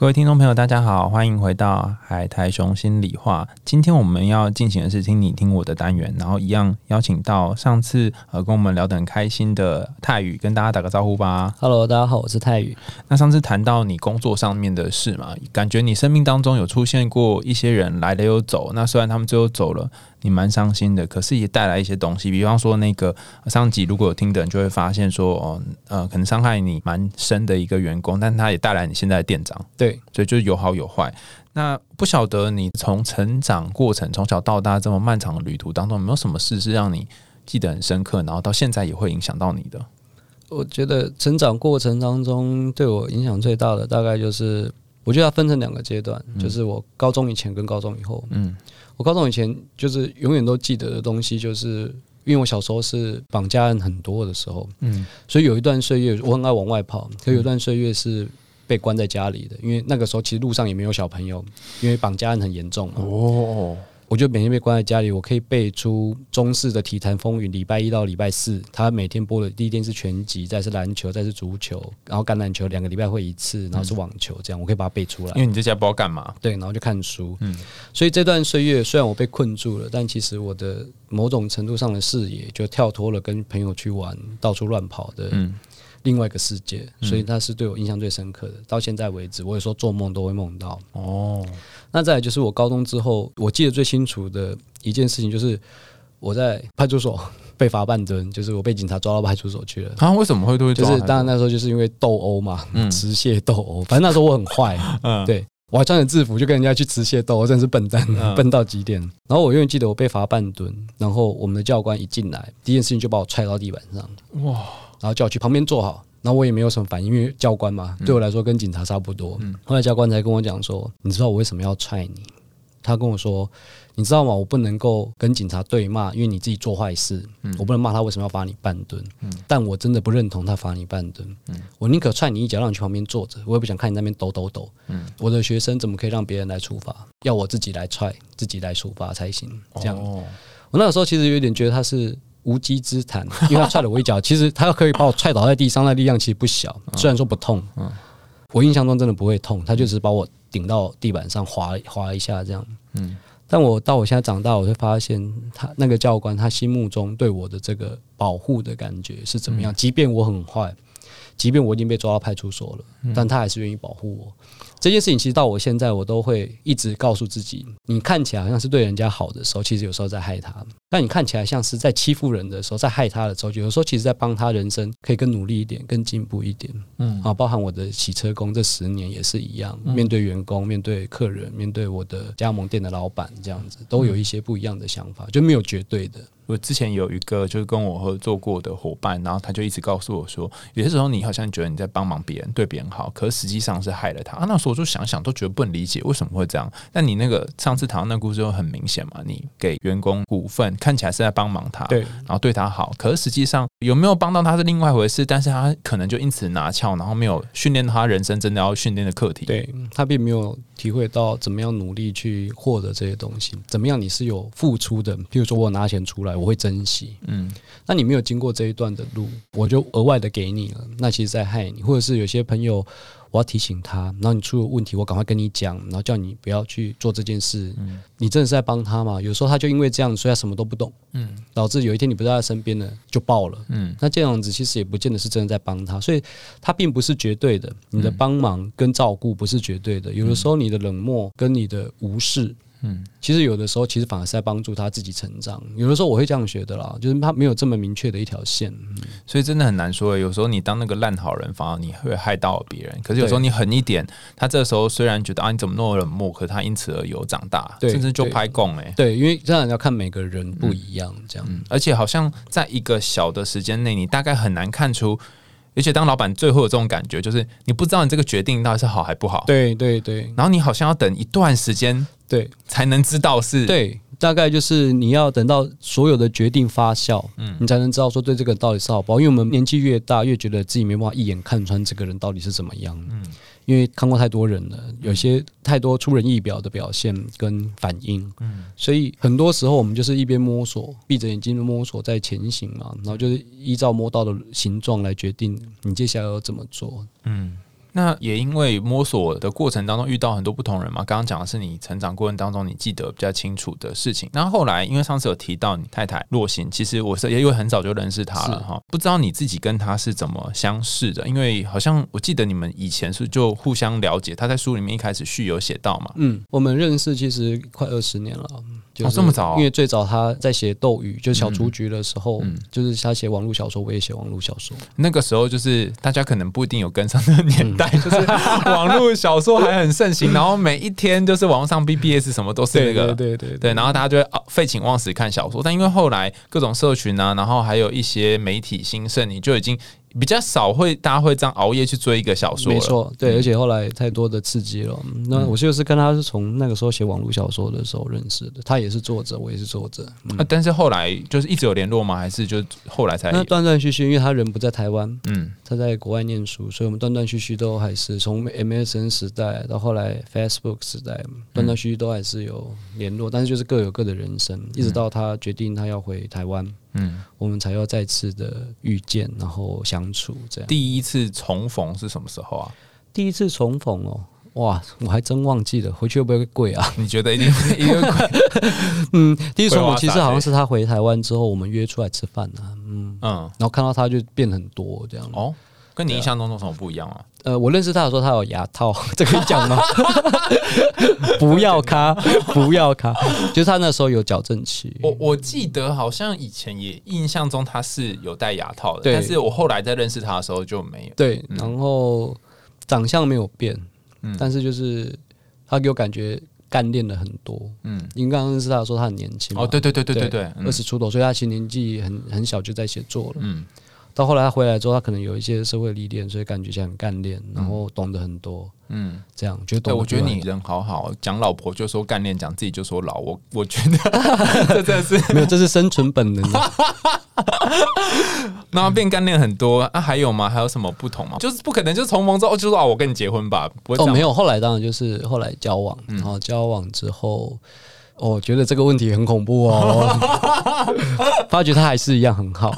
各位听众朋友，大家好，欢迎回到海苔熊心里话。今天我们要进行的是听你听我的单元，然后一样邀请到上次呃跟我们聊得很开心的泰宇，跟大家打个招呼吧。Hello，大家好，我是泰宇。那上次谈到你工作上面的事嘛，感觉你生命当中有出现过一些人来了又走，那虽然他们最后走了，你蛮伤心的，可是也带来一些东西，比方说那个上集如果有听的人就会发现说，哦，呃，可能伤害你蛮深的一个员工，但他也带来你现在的店长，对，所以就是有好有坏。那不晓得你从成长过程从小到大这么漫长的旅途当中，有没有什么事是让你记得很深刻，然后到现在也会影响到你的？我觉得成长过程当中对我影响最大的，大概就是我觉得它分成两个阶段，就是我高中以前跟高中以后。嗯。我高中以前就是永远都记得的东西，就是因为我小时候是绑架案很多的时候，嗯。所以有一段岁月我很爱往外跑，可有一段岁月是被关在家里的，因为那个时候其实路上也没有小朋友，因为绑架案很严重嘛。哦，我就每天被关在家里，我可以背出中式的体坛风云，礼拜一到礼拜四，他每天播的第一天是拳击，再是篮球，再是足球，然后橄榄球两个礼拜会一次，然后是网球，这样我可以把它背出来因。为你在家不知道干嘛，对，然后就看书。嗯所以这段岁月虽然我被困住了，但其实我的某种程度上的视野就跳脱了跟朋友去玩、到处乱跑的嗯另外一个世界，所以它是对我印象最深刻的。到现在为止，我有时候做梦都会梦到。哦，那再来就是我高中之后，我记得最清楚的一件事情就是我在派出所被罚半蹲，就是我被警察抓到派出所去了。他、为什么会都会抓就是当然那时候就是因为斗殴嘛，嗯持械斗殴。反正那时候我很坏，嗯对我还穿着制服就跟人家去持械斗殴，真的是笨蛋，嗯笨到极点。然后我永远记得我被罚半蹲，然后我们的教官一进来，第一件事情就把我踹到地板上，哇，然后叫我去旁边坐好。然后我也没有什么反应，因为教官嘛，对我来说跟警察差不多。后来教官才跟我讲说：“你知道我为什么要踹你？”他跟我说：“你知道吗？我不能够跟警察对骂，因为你自己做坏事，我不能骂他为什么要罚你半蹲。但我真的不认同他罚你半蹲，我宁可踹你一脚，让你去旁边坐着，我也不想看你那边抖抖抖。我的学生怎么可以让别人来处罚？要我自己来踹，自己来处罚才行。这样，哦我那个时候其实有点觉得他是无稽之谈，因为他踹了我一脚，其实他可以把我踹倒在地上，那力量其实不小，虽然说不痛，我印象中真的不会痛，他就只是把我顶到地板上滑滑一下这样，嗯。但我到我现在长大，我会发现他那个教官他心目中对我的这个保护的感觉是怎么样，即便我很坏。即便我已经被抓到派出所了，但他还是愿意保护我。这件事情其实到我现在，我都会一直告诉自己：你看起来好像是对人家好的时候，其实有时候在害他；但你看起来像是在欺负人的时候，在害他的时候，有时候其实在帮他人生可以更努力一点、更进步一点。嗯啊，包含我的洗车工这十年也是一样，面对员工、面对客人、面对我的加盟店的老板，这样子都有一些不一样的想法，就没有绝对的。我之前有一个就是跟我合作过的伙伴，然后他就一直告诉我说，有些时候你好像觉得你在帮忙别人，对别人好，可是实际上是害了他。啊，那时我就想想都觉得不能理解为什么会这样。那你那个上次谈到那个故事就很明显嘛，你给员工股份，看起来是在帮忙他，对然后对他好，可是实际上有没有帮到他是另外一回事，但是他可能就因此拿翘，然后没有训练他人生真的要训练的课题。，对他并没有体会到怎么样努力去获得这些东西，怎么样你是有付出的。譬如说我拿钱出来，我会珍惜。嗯那你没有经过这一段的路，我就额外的给你了，那其实在害你。或者是有些朋友，我要提醒他，然后你出了问题，我赶快跟你讲，然后叫你不要去做这件事。你真的是在帮他嘛？有时候他就因为这样，所以他什么都不懂，嗯导致有一天你不在他身边了，就爆了。嗯那这样子其实也不见得是真的在帮他，所以他并不是绝对的。你的帮忙跟照顾不是绝对的，有的时候你的冷漠跟你的无视，嗯其实有的时候其实反而是在帮助他自己成长。有的时候我会这样觉得啦，就是他没有这么明确的一条线。所以真的很难说。有时候你当那个烂好人，反而你会害到别人。可是有时候你狠一点，他这时候虽然觉得啊你怎么那么冷漠，可是他因此而有长大，甚至就拍供哎。对，因为这样要看每个人不一样，这样。嗯，而且好像在一个小的时间内，你大概很难看出。而且当老板最后有这种感觉，就是你不知道你这个决定到底是好还不好，对对对然后你好像要等一段时间对。才能知道是对。大概就是你要等到所有的决定发酵，嗯，你才能知道说对这个人到底是好不好。因为我们年纪越大，越觉得自己没办法一眼看穿这个人到底是怎么样，嗯，因为看过太多人了，有些太多出人意表的表现跟反应，嗯，所以很多时候我们就是一边摸索，闭着眼睛摸索在前行嘛，然后就是依照摸到的形状来决定你接下来要怎么做，嗯。那也因为摸索的过程当中遇到很多不同人嘛，刚刚讲的是你成长过程当中你记得比较清楚的事情。那后后来因为上次有提到你太太洛心，其实我是也因为很早就认识她了哈，不知道你自己跟她是怎么相识的？因为好像我记得你们以前是就互相了解，她在书里面一开始序有写到嘛。嗯，我们认识其实快二十年了。哦，这么早？因为最早他在写《斗鱼》就是小雏菊的时候，就是他写网络小说，我也写网络小说。那个时候就是大家可能不一定有跟上那个年代，就是网络小说还很盛行，然后每一天就是网上 BBS 什么都是那个，对对对，然后大家就会废寝忘食看小说。但因为后来各种社群啊，然后还有一些媒体兴盛，你就已经。比较少会，大家会这样熬夜去追一个小说。没错，对，而且后来太多的刺激了。那我就是跟他是从那个时候写网络小说的时候认识的。他也是作者，我也是作者。啊，但是后来就是一直有联络吗？还是就后来才？那断断续续，因为他人不在台湾，嗯，他在国外念书，所以我们断断续续都还是从 MSN 时代到后来 Facebook 时代，断断续续都还是有联络。但是就是各有各的人生，一直到他决定他要回台湾。嗯，我们才要再次的遇见，然后相处这样。第一次重逢是什么时候啊？第一次重逢哦，哇，我还真忘记了，回去会不会贵啊？你觉得一定会一定贵？嗯，第一次重逢其实好像是他回台湾之后，我们约出来吃饭啊。嗯嗯，然后看到他就变很多这样。哦。跟你印象中有什么不一样啊？呃，我认识他的时候，他有牙套，这可以讲吗？不要卡，不要卡，就是他那时候有矫正器。我我记得好像以前也印象中他是有戴牙套的，但是我后来在认识他的时候就没有。对，然后长相没有变，嗯，但是就是他给我感觉干练了很多。嗯，您刚刚认识他的时候，他很年轻。哦，对对对对对对，二十出头，所以他其实年纪很很小就在写作了。嗯。到后来他回来之后，他可能有一些社会历练，所以感觉像很干练，然后懂得很多。嗯，这样觉得。对，我觉得你人好好，讲老婆就说干练，讲自己就说老。我 我觉得 这真的是 没有，这是生存本能。那变干练很多，那还有吗？还有什么不同吗？就是不可能，就是重逢之后就说啊，我跟你结婚吧。哦，没有，后来当然就是后来交往，然后交往之后。哦，觉得这个问题很恐怖哦。发觉他还是一样很好。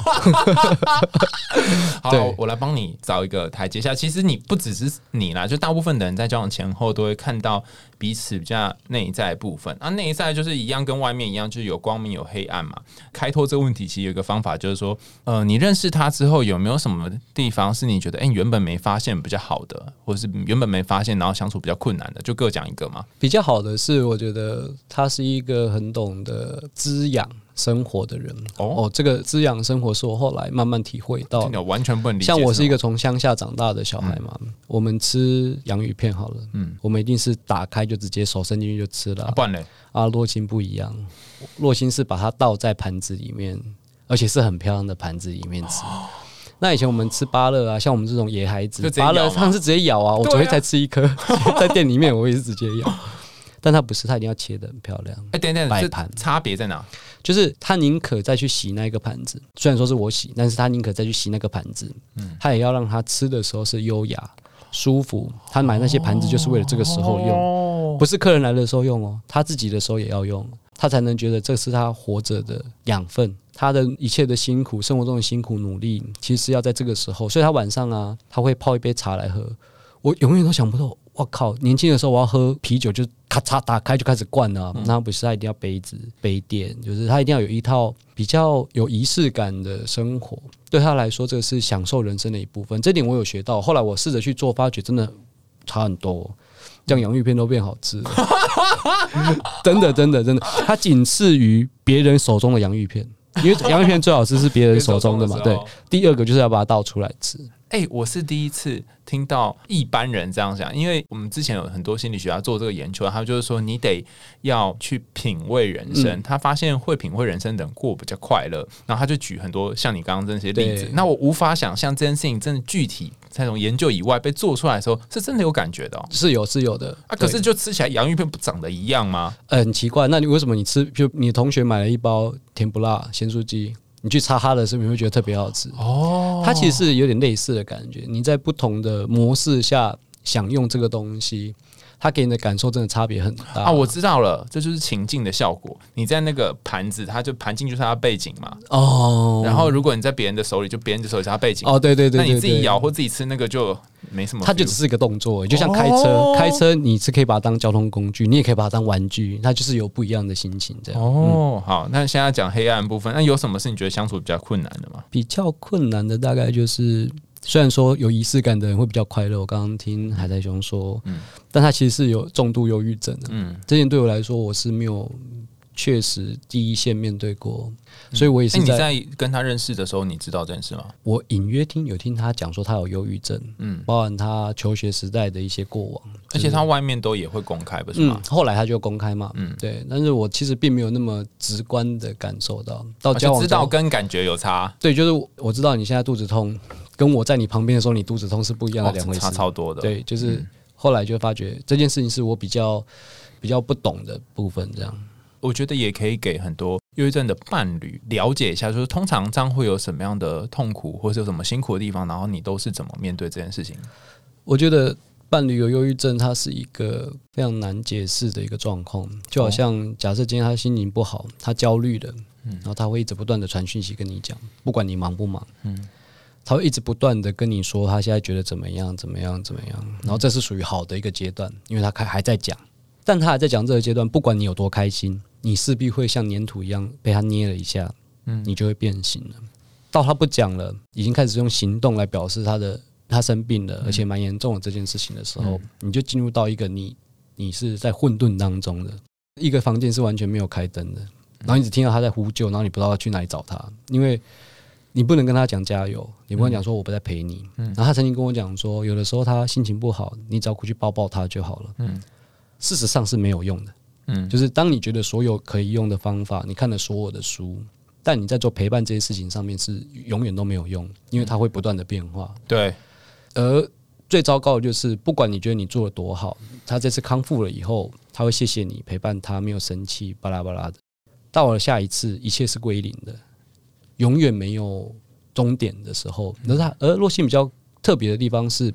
好，我来帮你找一个台阶下。其实你不只是你啦，就大部分的人在交往前后都会看到彼此比较内在部分。啊，内在就是一样，跟外面一样，就是有光明有黑暗嘛。开拓这个问题，其实有一个方法，就是说，呃，你认识他之后，有没有什么地方是你觉得，哎，原本没发现比较好的，或是原本没发现，然后相处比较困难的，就各讲一个嘛。比较好的是，我觉得他是一个很懂得滋养生活的人。哦，这个滋养生活是我后来慢慢体会到，完全不能理解。像我是一个从乡下长大的小孩嘛，我们吃洋芋片好了，嗯，我们一定是打开就直接手伸进去就吃了。不然嘞，啊，洛心不一样，洛心是把它倒在盘子里面，而且是很漂亮的盘子里面吃。那以前我们吃芭乐啊，像我们这种野孩子，芭乐它是直接咬啊。我昨天才吃一颗，在店里面我也是直接咬。但他不是，他一定要切的很漂亮。哎，等等，摆盘差别在哪？就是他宁可再去洗那个盘子，虽然说是我洗，但是他宁可再去洗那个盘子，嗯，他也要让他吃的时候是优雅、舒服。他买那些盘子就是为了这个时候用，不是客人来的时候用哦，他自己的时候也要用，他才能觉得这是他活着的养分。他的一切的辛苦，生活中的辛苦努力，其实要在这个时候。所以他晚上啊，他会泡一杯茶来喝。我永远都想不透。我靠！年轻的时候我要喝啤酒，就咔嚓打开就开始灌了。那不是他一定要杯子杯垫，就是他一定要有一套比较有仪式感的生活。对他来说，这个是享受人生的一部分。这点我有学到。后来我试着去做，发觉真的差很多。这样洋芋片都变好吃，真的真的真的。它仅次于别人手中的洋芋片，因为洋芋片最好吃是别人手中的嘛。对，第二个就是要把它倒出来吃。哎、我是第一次听到一般人这样讲，因为我们之前有很多心理学家做这个研究，他就是说你得要去品味人生。嗯他发现会品味人生的人过比较快乐，然后他就举很多像你刚刚这些例子。那我无法想象这件事情真的具体在从研究以外被做出来的时候，是真的有感觉的、哦。是有是有的啊，可是就吃起来洋芋片不长得一样吗？呃很奇怪。那你为什么你吃，就你同学买了一包甜不辣咸酥鸡，你去擦它的时候，你会觉得特别好吃？哦，它其实是有点类似的感觉。你在不同的模式下享用这个东西，它给你的感受真的差别很大啊，我知道了，这就是情境的效果。你在那个盘子，它就盘进就是它的背景嘛。哦，然后如果你在别人的手里，就别人的手里是它背景。哦，对对对那你自己咬或自己吃那个就没什么。它就只是一个动作，就像开车，哦开车你是可以把它当交通工具，你也可以把它当玩具，它就是有不一样的心情这样。哦，好，那现在讲黑暗部分，那有什么是你觉得相处比较困难的吗？比较困难的大概就是，虽然说有仪式感的人会比较快乐，我刚刚听海苔熊说，嗯。但他其实是有重度忧郁症的。嗯，这点对我来说，我是没有确实第一线面对过，所以我也是你是在在跟他认识的时候，你知道这件事吗？我隐约听有听他讲说他有忧郁症，嗯，包含他求学时代的一些过往，而且他外面都也会公开，不是嗯吗？，后来他就公开嘛，嗯。对，但是我其实并没有那么直观的感受到，到啊就知道跟感觉有差，对，就是我我知道你现在肚子痛，跟我在你旁边的时候你肚子痛是不一样的哦两回事，差超多的。对，就是嗯后来就发觉这件事情是我比较比较不懂的部分，这样。我觉得也可以给很多忧郁症的伴侣了解一下，就是通常这样会有什么样的痛苦，或是有什么辛苦的地方，然后你都是怎么面对这件事情。我觉得伴侣有忧郁症，它是一个非常难解释的一个状况，就好像假设今天他心情不好，他焦虑的，然后他会一直不断的传讯息跟你讲，不管你忙不忙，嗯他会一直不断的跟你说他现在觉得怎么样怎么样怎么样，然后这是属于好的一个阶段，因为他还还在讲，但他还在讲这个阶段，不管你有多开心，你势必会像粘土一样被他捏了一下，嗯。你就会变形了。到他不讲了，已经开始用行动来表示他的他生病了，而且蛮严重的这件事情的时候，你就进入到一个你你是在混沌当中的。一个房间是完全没有开灯的，然后你只听到他在呼救，然后你不知道要去哪里找他，因为你不能跟他讲加油，你不能讲说我不在陪你。然后他曾经跟我讲说，有的时候他心情不好，你只要过去抱抱他就好了。嗯事实上是没有用的。嗯，就是当你觉得所有可以用的方法，你看了所有的书，但你在做陪伴这些事情上面是永远都没有用，因为它会不断的变化。对，而最糟糕的就是，不管你觉得你做的多好，他这次康复了以后，他会谢谢你陪伴他，没有生气，巴拉巴拉的。到了下一次，一切是归零的，永远没有终点的时候。而他，而洛信比较特别的地方是，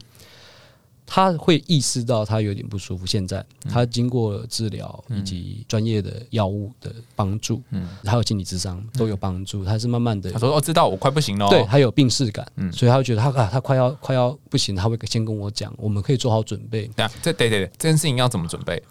他会意识到他有点不舒服。现在他经过治疗以及专业的药物的帮助，嗯还有心理智商都有帮助。他是慢慢的他说哦，知道我快不行了哦，对，他有病逝感，嗯所以他会觉得他啊，他快要快要不行，他会先跟我讲，我们可以做好准备。对啊，这对对对，这件事情要怎么准备？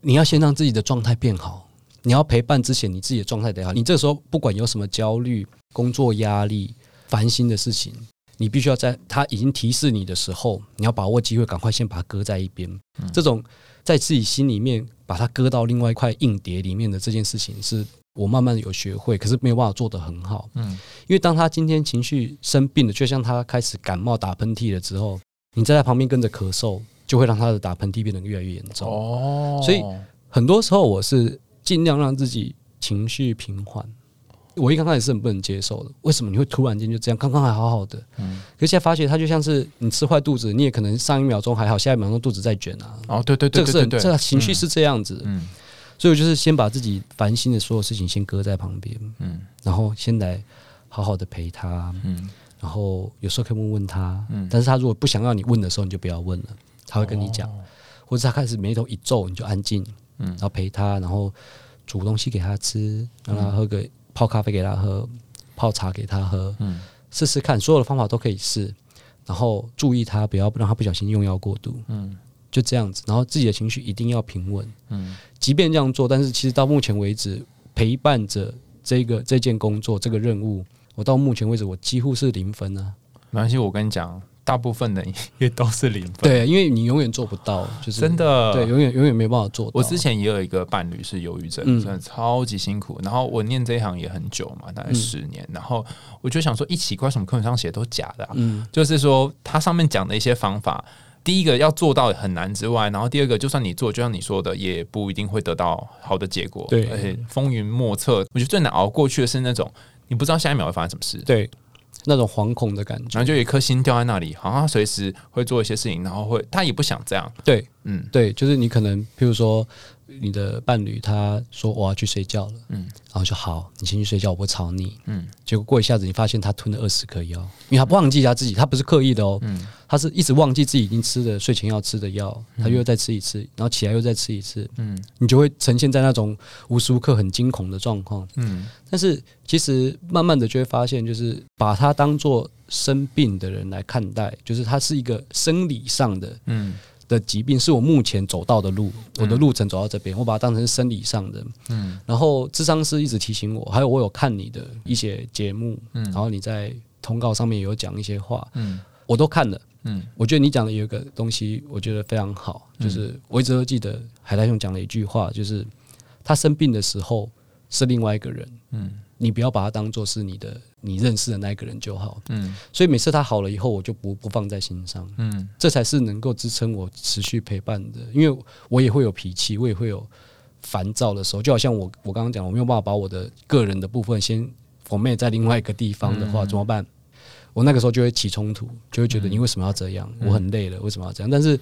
你要先让自己的状态变好，你要陪伴之前，你自己的状态得好。你这时候不管有什么焦虑、工作压力、烦心的事情，你必须要在他已经提示你的时候，你要把握机会，赶快先把它搁在一边。这种在自己心里面把它搁到另外一块硬碟里面的这件事情，是我慢慢有学会，可是没有办法做得很好。嗯因为当他今天情绪生病了，就像他开始感冒、打喷嚏了之后，你在他旁边跟着咳嗽，就会让他的打喷嚏变得越来越严重。哦，所以很多时候我是尽量让自己情绪平缓。我一刚开始是很不能接受的，为什么你会突然间就这样？刚刚还好好的，嗯。可是现在发觉它就像是你吃坏肚子，你也可能上一秒钟还好，下一秒钟肚子在卷啊。哦，对对这个是这个情绪是这样子。的，嗯。所以我就是先把自己烦心的所有事情先搁在旁边，嗯。然后先来好好的陪他，嗯。然后有时候可以问问他，嗯。但是他如果不想要你问的时候，你就不要问了，他会跟你讲，哦。或者他开始眉头一皱，你就安静，嗯。然后陪他，然后煮东西给他吃，让他喝个泡咖啡给他喝，泡茶给他喝，嗯。试试看，所有的方法都可以试，然后注意他，不要让他不小心用药过度，嗯。就这样子，然后自己的情绪一定要平稳，嗯。即便这样做，但是其实到目前为止，陪伴着这个这件工作这个任务，我到目前为止我几乎是零分啊。没关系，我跟你讲，大部分的 也都是零分。对，因为你永远做不到，就是真的对，永远永远没办法做到。我之前也有一个伴侣是忧郁症，嗯真的超级辛苦。然后我念这一行也很久嘛，大概嗯十年。然后我就想说，一奇怪，什么课本上写的都假的、啊？嗯，就是说，它上面讲的一些方法，第一个要做到很难之外，然后第二个，就算你做，就像你说的，也不一定会得到好的结果。对而且风云莫测。我觉得最难熬过去的是那种你不知道下一秒会发生什么事。对，那种惶恐的感觉。然后就有一颗心掉在那里，好像他随时会做一些事情，然后会他也不想这样，对嗯对，就是你可能，譬如说你的伴侣他说我要去睡觉了，嗯。然后就好，你先去睡觉，我不吵你。嗯。结果过一下子，你发现他吞了二十颗药，因为他忘记他自己，他不是刻意的哦，嗯。他是一直忘记自己已经吃的睡前要吃的药，他又再吃一次，然后起来又再吃一次，嗯。你就会呈现在那种无时无刻很惊恐的状况。嗯。但是其实慢慢的就会发现，就是把他当做生病的人来看待，就是他是一个生理上的嗯的疾病，是我目前走到的路，我的路程走到这边，我把它当成生理上的。嗯。然后智商师一直提醒我，还有我有看你的一些节目，嗯。然后你在通告上面有讲一些话，嗯。我都看了。嗯。我觉得你讲的有一个东西，我觉得非常好，就是我一直都记得海大兄讲了一句话，就是他生病的时候是另外一个人，嗯你不要把它当做是你的你认识的那一个人就好。嗯所以每次他好了以后，我就不不放在心上，嗯这才是能够支撑我持续陪伴的。因为我也会有脾气，我也会有烦躁的时候，就好像我我刚刚讲，我没有办法把我的个人的部分先 format 在另外一个地方的话，怎么办？我那个时候就会起冲突，就会觉得你为什么要这样？我很累了，为什么要这样？但是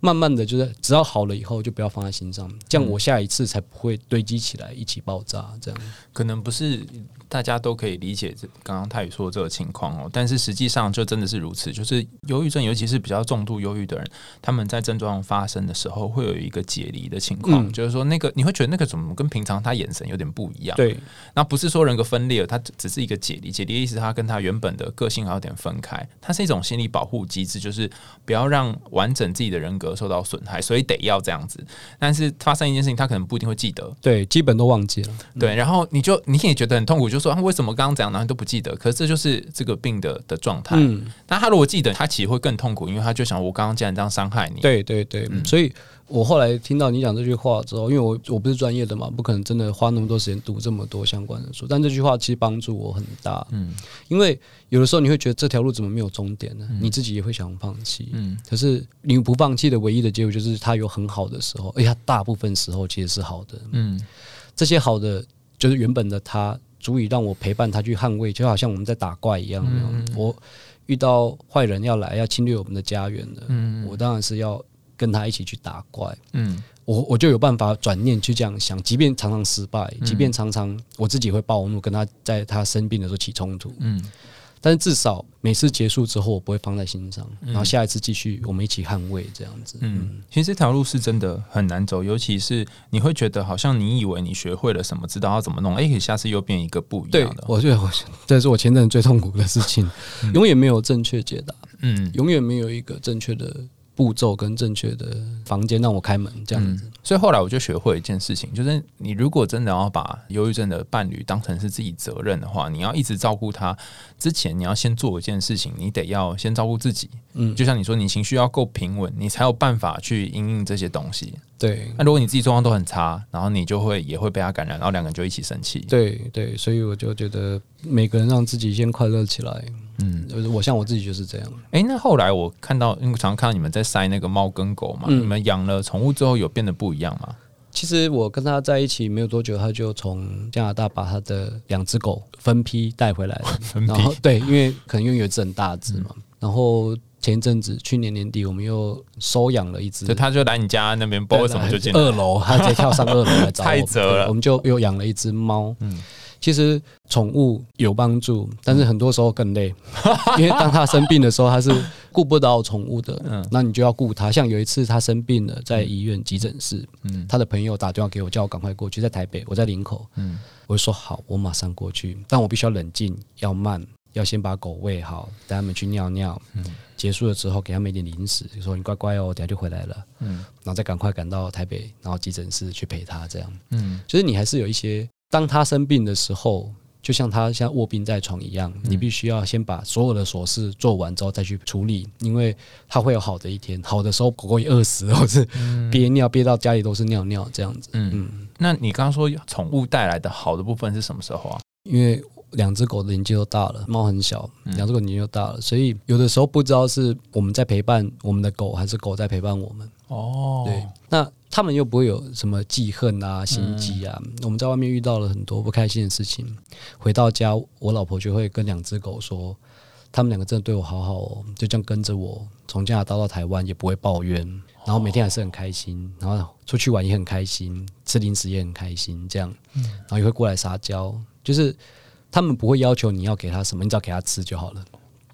慢慢的，就是只要好了以后，就不要放在心上，这样我下一次才不会堆积起来，一起爆炸。这样，可能不是大家都可以理解这刚刚泰宇说的这个情况哦，但是实际上就真的是如此。就是忧郁症，尤其是比较重度忧郁的人，他们在症状发生的时候，会有一个解离的情况，嗯就是说那个你会觉得那个怎么跟平常他眼神有点不一样。对那不是说人格分裂了，它只只是一个解离。解离的意思，他跟他原本的个性还有点分开。它是一种心理保护机制，就是不要让完整自己的人格受到损害，所以得要这样子。但是发生一件事情，他可能不一定会记得，对，基本都忘记了。对。然后你就你也觉得很痛苦，就说、啊、为什么刚刚怎样，然后都不记得。可是这就是这个病的的状态。嗯，那他如果记得，他其实会更痛苦，因为他就想我刚刚既然这样伤害你，对对对，所以我后来听到你讲这句话之后，因为我我不是专业的嘛，不可能真的花那么多时间读这么多相关的书，但这句话其实帮助我很大。嗯因为有的时候你会觉得这条路怎么没有终点呢？你自己也会想放弃。嗯可是你不放弃的唯一的结果就是它有很好的时候，而且它大部分时候其实是好的。嗯这些好的就是原本的他，足以让我陪伴他去捍卫，就好像我们在打怪一样。我遇到坏人要来要侵略我们的家园的，嗯我当然是要跟他一起去打怪。嗯。我我就有办法转念去这样想，即便常常失败，即便常常我自己会暴怒，跟他在他生病的时候起冲突，嗯。但是至少每次结束之后，我不会放在心上，然后下一次继续我们一起捍卫这样子。嗯，其实这条路是真的很难走，尤其是你会觉得好像你以为你学会了什么，知道要怎么弄，哎、可下次又变一个不一样的，。我觉得我这是我前阵最痛苦的事情，永远没有正确解答，嗯。永远没有一个正确的步骤跟正确的房间让我开门这样子。嗯，所以后来我就学会一件事情，就是你如果真的要把忧郁症的伴侣当成是自己责任的话，你要一直照顾他之前，你要先做一件事情，你得要先照顾自己。嗯就像你说，你情绪要够平稳，你才有办法去应应这些东西。对那如果你自己状况都很差，然后你就会也会被他感染，然后两个人就一起生气。对对，所以我就觉得每个人让自己先快乐起来。嗯，就是我像我自己就是这样。哎，那后来我看到，因为常常看到你们在塞那个猫跟狗嘛，嗯你们养了宠物之后有变得不一样吗？其实我跟他在一起没有多久，他就从加拿大把他的两只狗分批带回来了。分然后对，因为可能因为有一只很大只嘛，然后前一阵子去年年底我们又收养了一只就，他就来你家那边，不知道为什么就进。二楼，他直接跳上二楼来找我们，太折了我们就又养了一只猫。嗯其实宠物有帮助，但是很多时候更累，因为当它生病的时候，它是顾不到宠物的，嗯。那你就要顾它。像有一次它生病了，在医院急诊室，嗯。他的朋友打电话给我，叫我赶快过去，在台北，我在林口，嗯。我就说好，我马上过去，但我必须要冷静，要慢，要先把狗喂好，带他们去尿尿，嗯。结束了之后给他们一点零食，就说你乖乖哦，等下就回来了，嗯。然后再赶快赶到台北，然后急诊室去陪他，这样。嗯。就是你还是有一些，当他生病的时候。就像他像卧病在床一样，你必须要先把所有的琐事做完之后再去处理，因为他会有好的一天。好的时候，狗狗也饿死，或是憋尿憋到家里都是尿尿这样子。嗯嗯。那你刚刚说宠物带来的好的部分是什么时候啊？因为两只狗的年纪都大了，猫很小，两只狗年纪又大了，所以有的时候不知道是我们在陪伴我们的狗，还是狗在陪伴我们。哦，对，那他们又不会有什么记恨啊、心机啊。我们在外面遇到了很多不开心的事情，回到家，我老婆就会跟两只狗说，他们两个真的对我好好哦，就这样跟着我从加拿大到台湾也不会抱怨，然后每天还是很开心，然后出去玩也很开心，吃零食也很开心，这样，然后也会过来撒娇，就是他们不会要求你要给他什么，你只要给他吃就好了。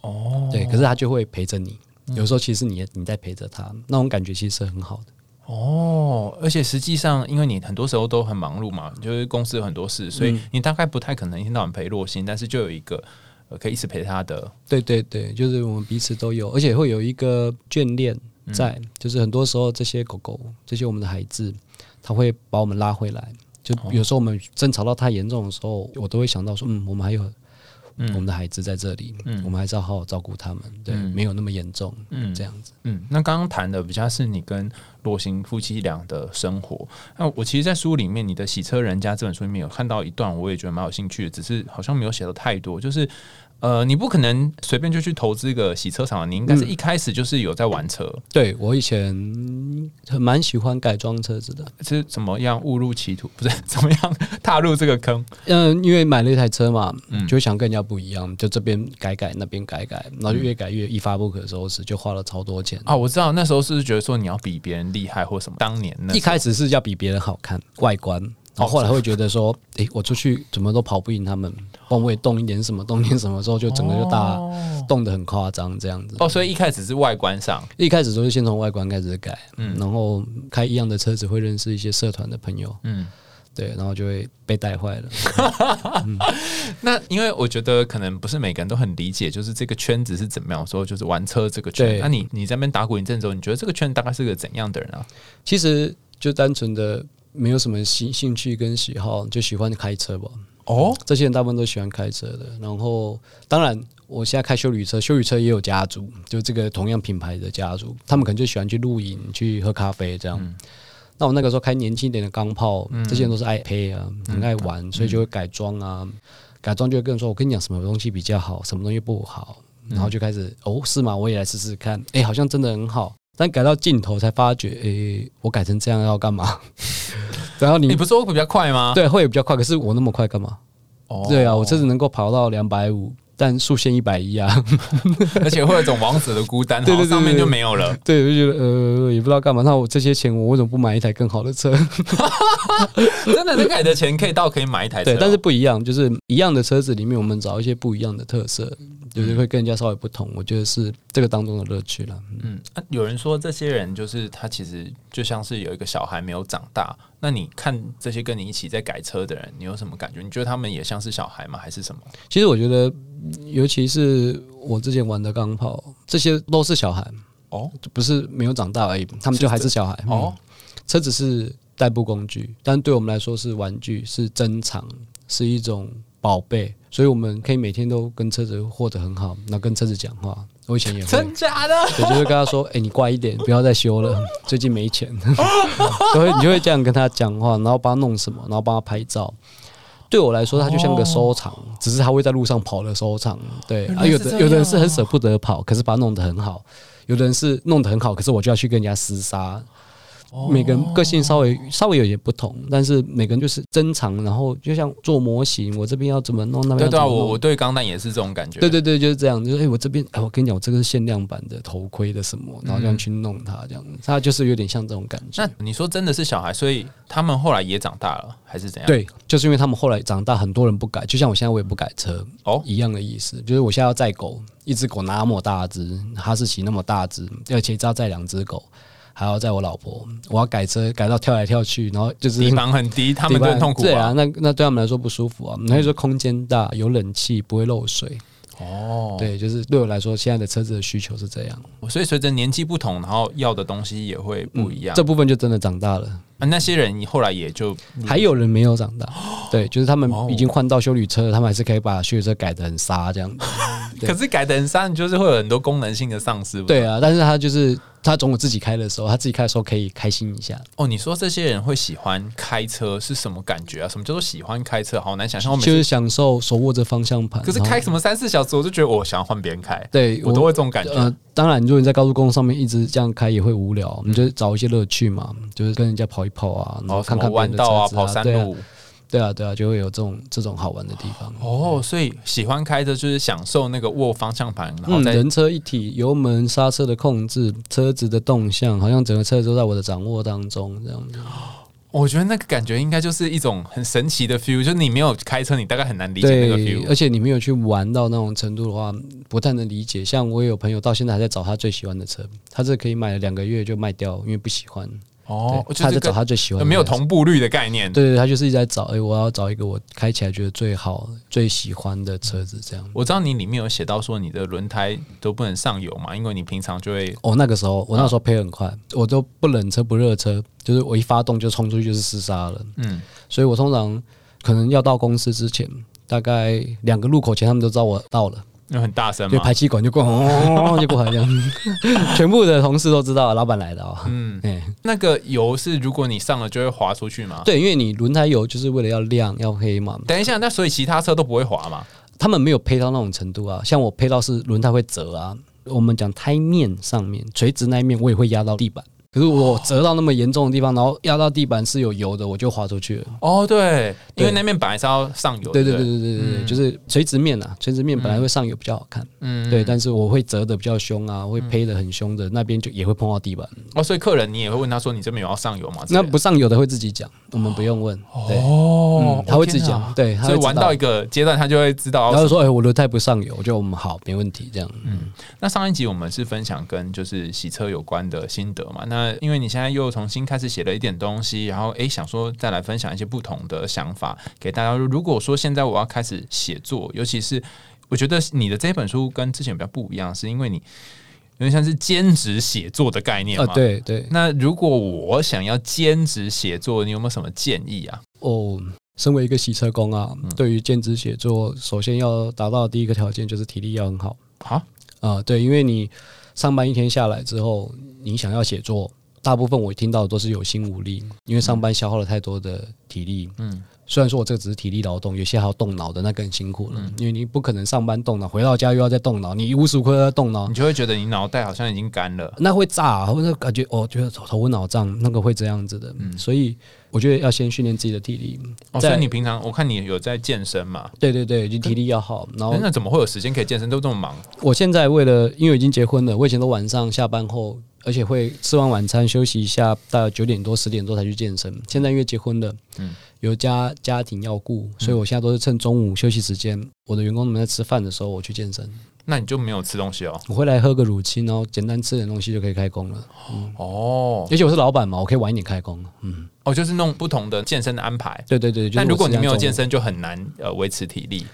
哦，对，可是他就会陪着你。有时候其实你你在陪着他，那种感觉其实是很好的。哦，而且实际上，因为你很多时候都很忙碌嘛，就是公司有很多事，所以你大概不太可能一天到晚陪洛心，但是就有一个可以一直陪他的。对对对，就是我们彼此都有，而且会有一个眷恋在，就是很多时候这些狗狗，这些我们的孩子，他会把我们拉回来。就有时候我们争吵到太严重的时候，我都会想到说，嗯，我们还有。嗯，我们的孩子在这里，嗯，我们还是要好好照顾他们，对，没有那么严重，嗯，这样子，嗯，那刚刚谈的比较是你跟罗行夫妻俩的生活。那我其实，在书里面，你的《洗车人家》这本书里面有看到一段，我也觉得蛮有兴趣的，只是好像没有写的太多，就是。呃，你不可能随便就去投资一个洗车厂，你应该是一开始就是有在玩车。对我以前蛮喜欢改装车子的，是怎么样误入歧途？不是怎么样踏入这个坑？嗯，因为买了一台车嘛，就想跟人家不一样，就这边改改，那边改改，然后就越改越一发不可收拾，就花了超多钱啊！我知道那时候是觉得说你要比别人厉害或什么，当年一开始是要比别人好看外观。然后后来会觉得说，诶，我出去怎么都跑不赢他们，帮我也动一点什么，动点什么时候就整个就大动的很夸张这样子。哦，所以一开始是外观上，一开始都是先从外观开始改，嗯，然后开一样的车子会认识一些社团的朋友，嗯，对，然后就会被带坏了。那因为我觉得可能不是每个人都很理解，就是这个圈子是怎么样说，就是玩车这个圈。那你你在那边打滚一阵之后，你觉得这个圈大概是个怎样的人啊？其实就单纯的。没有什么兴兴趣跟喜好，就喜欢开车吧。哦，这些人大部分都喜欢开车的。然后，当然，我现在开修旅车，修旅车也有家族，就这个同样品牌的家族，他们可能就喜欢去露营、去喝咖啡这样。那我那个时候开年轻点的钢炮，这些人都是爱配啊，很爱玩，所以就会改装啊，改装就会跟人说：“我跟你讲，什么东西比较好，什么东西不好。”然后就开始哦，是吗？我也来试试看。哎，好像真的很好。但改到尽头才发觉，哎，我改成这样要干嘛？然后你你不是会比较快吗？对，会比较快。可是我那么快干嘛？哦，对啊，我车子能够跑到两百五。但速限一百一啊，而且会有一种王者的孤单，对对上面就没有了。对，我就觉得呃，也不知道干嘛。那我这些钱，我为什么不买一台更好的车？真的，能改的钱可以到可以买一台车，但是不一样，就是一样的车子里面，我们找一些不一样的特色，就是会跟人家稍微不同。我觉得是这个当中的乐趣了。嗯，有人说这些人就是他其实就像是有一个小孩没有长大。那你看这些跟你一起在改车的人，你有什么感觉？你觉得他们也像是小孩吗？还是什么？其实我觉得。尤其是我之前玩的钢炮，这些都是小孩哦，不是没有长大而已，他们就还是小孩哦。车子是代步工具，但对我们来说是玩具，是珍藏，是一种宝贝，所以我们可以每天都跟车子活得很好，那跟车子讲话。我以前也会真假的，我就会跟他说：“哎，你乖一点，不要再修了，最近没钱。”就会你就会这样跟他讲话，然后帮他弄什么，然后帮他拍照。对我来说，它就像个收藏，只是他会在路上跑的收藏。对，啊，有的有的人是很舍不得跑，可是把它弄得很好；有的人是弄得很好，可是我就要去跟人家厮杀。每个人个性稍微稍微有点不同，但是每个人就是珍藏，然后就像做模型，我这边要怎么弄，那边对对，我我对钢弹也是这种感觉。对对对，就是这样，就是哎，我这边哎，我跟你讲，我这个是限量版的头盔的什么，然后这样去弄它，这样，它就是有点像这种感觉。那你说真的是小孩，所以他们后来也长大了，还是怎样？对，就是因为他们后来长大，很多人不改，就像我现在我也不改车哦，一样的意思，就是我现在要载狗，一只狗那么大只，哈士奇那么大只，而且要载两只狗。还要载我老婆，我要改车改到跳来跳去，然后就是地板很低，他们更 痛苦。对啊，那那对他们来说不舒服啊。那就说空间大，有冷气，不会漏水。哦，对，就是对我来说，现在的车子的需求是这样，所以随着年纪不同，然后要的东西也会不一样。这部分就真的长大了。啊，那些人后来也就还有人没有长大，对，就是他们已经换到修理车，他们还是可以把修理车改的很沙这样 子。可是改的很沙，你就是会有很多功能性的丧失。对啊，但是他就是他总有自己开的时候，他自己开的时候可以开心一下。哦，你说这些人会喜欢开车是什么感觉啊？什么叫做喜欢开车？好难想象。就是享受手握着方向盘。可是开什么三四小时，我就觉得我想要换别人开。对我都会这种感觉。呃，当然，如果你在高速公路上面一直这样开也会无聊，你就找一些乐趣嘛，就是跟人家跑一跑啊，然后看看弯道啊，跑山路。对啊，对啊，就会有这种这种好玩的地方哦。所以喜欢开车就是享受那个握方向盘，然后人车一体，油门、刹车的控制，车子的动向，好像整个车子都在我的掌握当中，这样子。我觉得那个感觉应该就是一种很神奇的 feel，就是你没有开车，你大概很难理解那个 feel。而且你没有去玩到那种程度的话，不太能理解。像我有朋友到现在还在找他最喜欢的车，他这可以买了两个月就卖掉，因为不喜欢。哦，他在找他最喜欢的，没有同步率的概念。对对，他就是一直在找，哎，我要找一个我开起来觉得最好、最喜欢的车子，这样。我知道你里面有写到说你的轮胎都不能上油嘛，因为你平常就会……哦，那个时候我那时候配很快，我都不冷车不热车，就是我一发动就冲出去就是厮杀了。嗯，所以我通常可能要到公司之前，大概两个路口前，他们都知道我到了。就很大声，就排气管就过，就过来这样，全部的同事都知道老板来了啊。嗯，那个油是如果你上了就会滑出去吗？对，因为你轮胎油就是为了要亮要黑嘛。等一下，那所以其他车都不会滑嘛？他们没有配到那种程度啊，像我配到是轮胎会折啊。我们讲胎面上面垂直那一面，我也会压到地板。可是我折到那么严重的地方，然后压到地板是有油的，我就滑出去了。哦，对，因为那面本来是要上油。对对对对对对对，就是垂直面啊，垂直面本来会上油比较好看。嗯，对，但是我会折的比较凶啊，会胚的很凶的，那边就也会碰到地板。哦，所以客人你也会问他说：“你这边有要上油吗？”那不上油的会自己讲，我们不用问。哦，他会自己讲。对，所以玩到一个阶段，他就会知道。然后说：“哎，我轮胎不上油。”我觉得我们好，没问题。这样。嗯，那上一集我们是分享跟就是洗车有关的心得嘛？那因为你现在又又重新开始写了一点东西，然后诶，想说再来分享一些不同的想法给大家。如果说现在我要开始写作，尤其是我觉得你的这本书跟之前比较不一样，是因为你有点像是兼职写作的概念嘛？对对。那如果我想要兼职写作，你有没有什么建议啊？哦，身为一个洗车工啊，对于兼职写作，首先要达到第一个条件就是体力要很好。好啊，对，因为你上班一天下来之后，你想要写作。大部分我听到都是有心无力，因为上班消耗了太多的体力。嗯，虽然说我这个只是体力劳动，有些还要动脑的，那更辛苦了。因为你不可能上班动脑，回到家又要再动脑，你无时无刻在动脑，你就会觉得你脑袋好像已经干了。那会炸，或者感觉哦觉得头昏脑胀，那个会这样子的。嗯，所以我觉得要先训练自己的体力。哦，所以你平常我看你有在健身嘛？对对对，你体力要好。然后那怎么会有时间可以健身？都这么忙？我现在为了因为已经结婚了，我以前都晚上下班后。而且会吃完晚餐休息一下，大概九点多十点多才去健身。现在因为结婚了，嗯，有家家庭要顾，所以我现在都是趁中午休息时间，我的员工们在吃饭的时候，我去健身。那你就没有吃东西哦？我会来喝个乳清，然后简单吃点东西就可以开工了。哦，而且我是老板嘛，我可以晚一点开工。嗯，哦，就是弄不同的健身的安排。对对对，但如果你没有健身，就很难呃维持体力。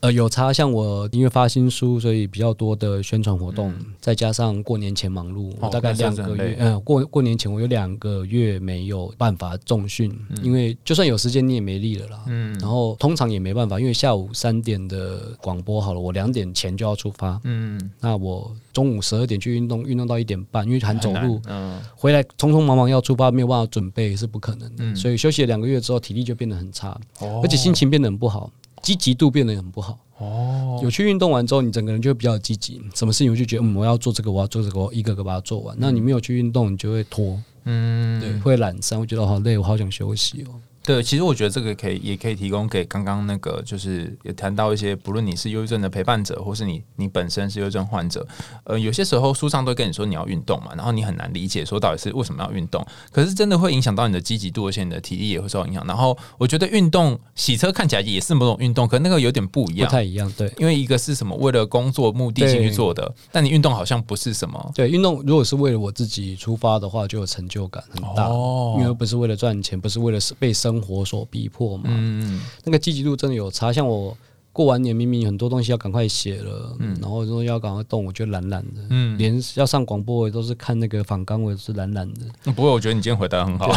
呃，有差，像我因为发新书，所以比较多的宣传活动，再加上过年前忙碌，大概两个月。嗯，过过年前我有两个月没有办法重训，因为就算有时间你也没力了啦。嗯，然后通常也没办法，因为下午三点的广播好了，我两点前就要出发。嗯，那我中午十二点去运动，运动到一点半，因为还走路，嗯，回来匆匆忙忙要出发，没有办法准备是不可能的。所以休息了两个月之后，体力就变得很差，而且心情变得很不好。积极度变得很不好哦。有去运动完之后，你整个人就会比较积极，什么事情我就觉得嗯，我要做这个，我要做这个，我一个个把它做完。那你没有去运动，你就会拖，嗯，对，会懒散，会觉得好累，我好想休息哦。对，其实我觉得这个可以，也可以提供给刚刚那个，就是也谈到一些，不论你是忧郁症的陪伴者，或是你你本身是忧郁症患者，呃，有些时候书上都跟你说你要运动嘛，然后你很难理解说到底是为什么要运动，可是真的会影响到你的积极度，而且你的体力也会受到影响。然后我觉得运动洗车看起来也是某种运动，可那个有点不一样，不太一样，对，因为一个是什么为了工作目的性去做的，但你运动好像不是什么，对，运动如果是为了我自己出发的话，就有成就感很大，哦，因为不是为了赚钱，不是为了被生活所逼。迫嘛，嗯嗯，那个积极度真的有差。像我过完年明明很多东西要赶快写了，嗯然后说要赶快动，我就懒懒的，嗯，连要上广播我都是看那个访纲，我也是懒懒的。不过我觉得你今天回答得很好，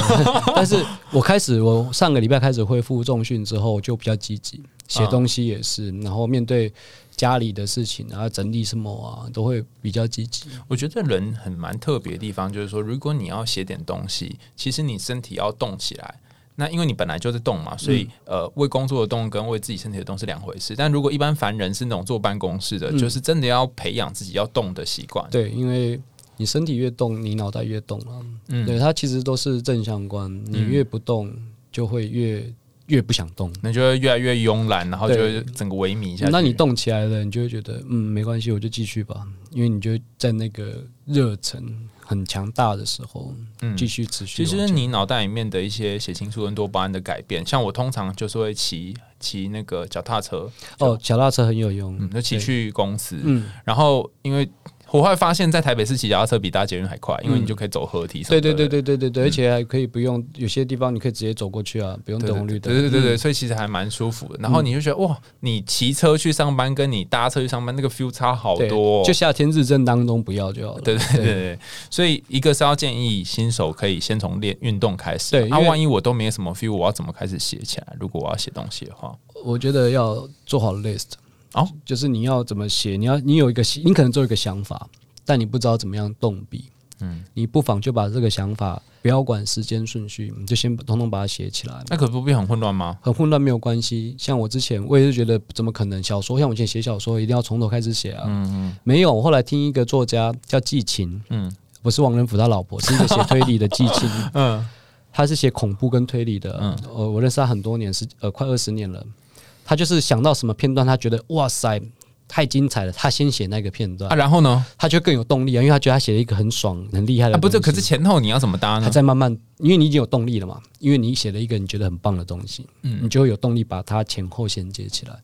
但是我开始，我上个礼拜开始恢复重训之后，就比较积极，写东西也是，然后面对家里的事情，然后整理什么啊，都会比较积极。我觉得人很蛮特别的地方，就是说，如果你要写点东西，其实你身体要动起来。那因为你本来就是动嘛，所以呃，为工作的动跟为自己身体的动是两回事。但如果一般凡人是那种坐办公室的，就是真的要培养自己要动的习惯。对，因为你身体越动，你脑袋越动啊。嗯，对，它其实都是正相关。你越不动，就会越越不想动，那就会越来越慵懒，然后就会整个萎靡下去。那你动起来了，你就会觉得嗯，没关系，我就继续吧。因为你就在那个热忱。很强大的时候，嗯，继续持续。其实你脑袋里面的一些血清素跟多巴胺的改变，像我通常就是会骑骑那个脚踏车。哦，脚踏车很有用，嗯，就骑去公司。嗯，然后因为。我会发现，在台北市骑脚踏车比搭捷运还快，因为你就可以走合体。对对对对对对对，而且还可以不用有些地方你可以直接走过去啊，不用等红绿灯。对对对对，所以其实还蛮舒服的。然后你就觉得哇，你骑车去上班跟你搭车去上班那个 feel 差好多。就夏天日正当中不要就好了。对对对对，所以一个是要建议新手可以先从练运动开始。对，那，万一我都没什么 feel，我要怎么开始写起来？如果我要写东西的话，我觉得要做好 list 哦，就是你要怎么写，你要你有一个你可能做一个想法。但你不知道怎么样动笔，嗯，你不妨就把这个想法，不要管时间顺序，你就先统统把它写起来。那可不必很混乱吗？很混乱没有关系。像我之前，我也是觉得怎么可能小说，像我以前写小说，一定要从头开始写啊。嗯嗯，没有。我后来听一个作家叫季晴，嗯，不是王仁甫他老婆，是一个写推理的季晴，嗯，他是写恐怖跟推理的，嗯，我我认识他很多年，是呃快二十年了。他就是想到什么片段，他觉得哇塞。太精彩了，他先写那个片段啊，然后呢，他就更有动力啊，因为他觉得他写了一个很爽、很厉害的。啊，不是，可是前后你要怎么搭呢？他在慢慢，因为你已经有动力了嘛，因为你写了一个你觉得很棒的东西，嗯，你就会有动力把它前后衔接起来。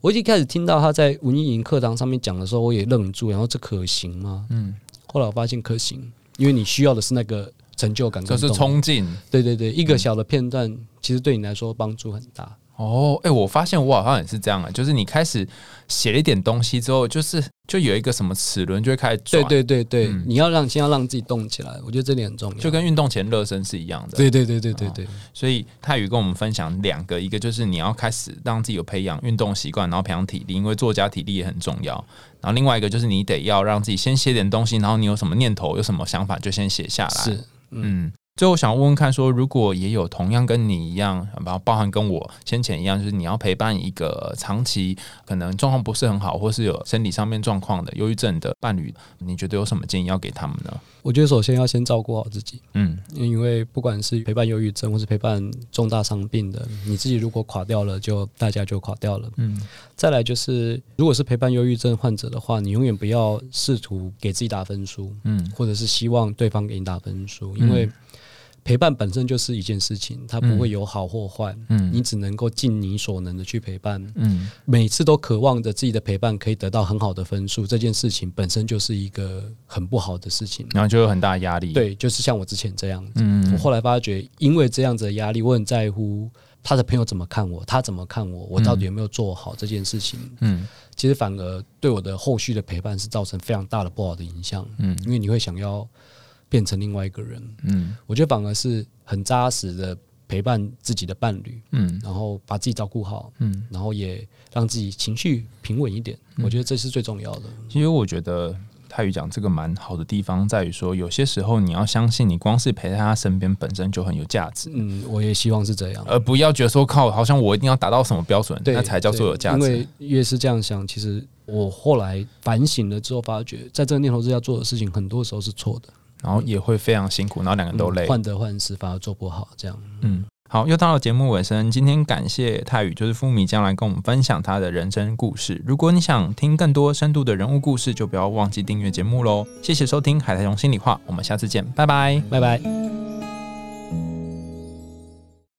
我已经开始听到他在文艺营课堂上面讲的时候，我也愣住，然后这可行吗？嗯，后来我发现可行，因为你需要的是那个成就感，就是冲劲。对对对，一个小的片段，其实对你来说帮助很大。哦，哎，我发现我好像也是这样啊，就是你开始写了一点东西之后，就是就有一个什么齿轮就会开始转。对对对对，你要让先要让自己动起来，我觉得这点很重要，就跟运动前热身是一样的。对对对对对对，所以泰宇跟我们分享两个，一个就是你要开始让自己有培养运动习惯，然后培养体力，因为作家体力也很重要。然后另外一个就是你得要让自己先写点东西，然后你有什么念头、有什么想法就先写下来。是，嗯。最后想问问看，说如果也有同样跟你一样，然后包含跟我先前一样，就是你要陪伴一个长期可能状况不是很好，或是有生理上面状况的忧郁症的伴侣，你觉得有什么建议要给他们呢？我觉得首先要先照顾好自己，嗯，因为不管是陪伴忧郁症，或是陪伴重大伤病的，你自己如果垮掉了，就大家就垮掉了，嗯。再来就是，如果是陪伴忧郁症患者的话，你永远不要试图给自己打分数，嗯，或者是希望对方给你打分数，因为。陪伴本身就是一件事情，它不会有好或坏，嗯，你只能够尽你所能的去陪伴，嗯，每次都渴望着自己的陪伴可以得到很好的分数，这件事情本身就是一个很不好的事情，然后就有很大压力。对，就是像我之前这样子，嗯，我后来发觉，因为这样子的压力，我很在乎他的朋友怎么看我，他怎么看我，我到底有没有做好这件事情，嗯，其实反而对我的后续的陪伴是造成非常大的不好的影响，嗯，因为你会想要。变成另外一个人，嗯，我觉得反而是很扎实的陪伴自己的伴侣，嗯，然后把自己照顾好，嗯，然后也让自己情绪平稳一点，我觉得这是最重要的。其实我觉得泰语讲这个蛮好的地方在于说，有些时候你要相信，你光是陪在他身边本身就很有价值。嗯，我也希望是这样，而不要觉得说靠，好像我一定要达到什么标准，那才叫做有价值。因为越是这样想，其实我后来反省了之后，发觉在这个念头之下做的事情，很多时候是错的。然后也会非常辛苦，然后两个人都累，患得患失，反而做不好。这样，嗯，好，又到了节目尾声。今天感谢泰宇，就是富米将来跟我们分享他的人生故事。如果你想听更多深度的人物故事，就不要忘记订阅节目喽。谢谢收听《海苔熊心里话》，我们下次见，拜拜，拜拜。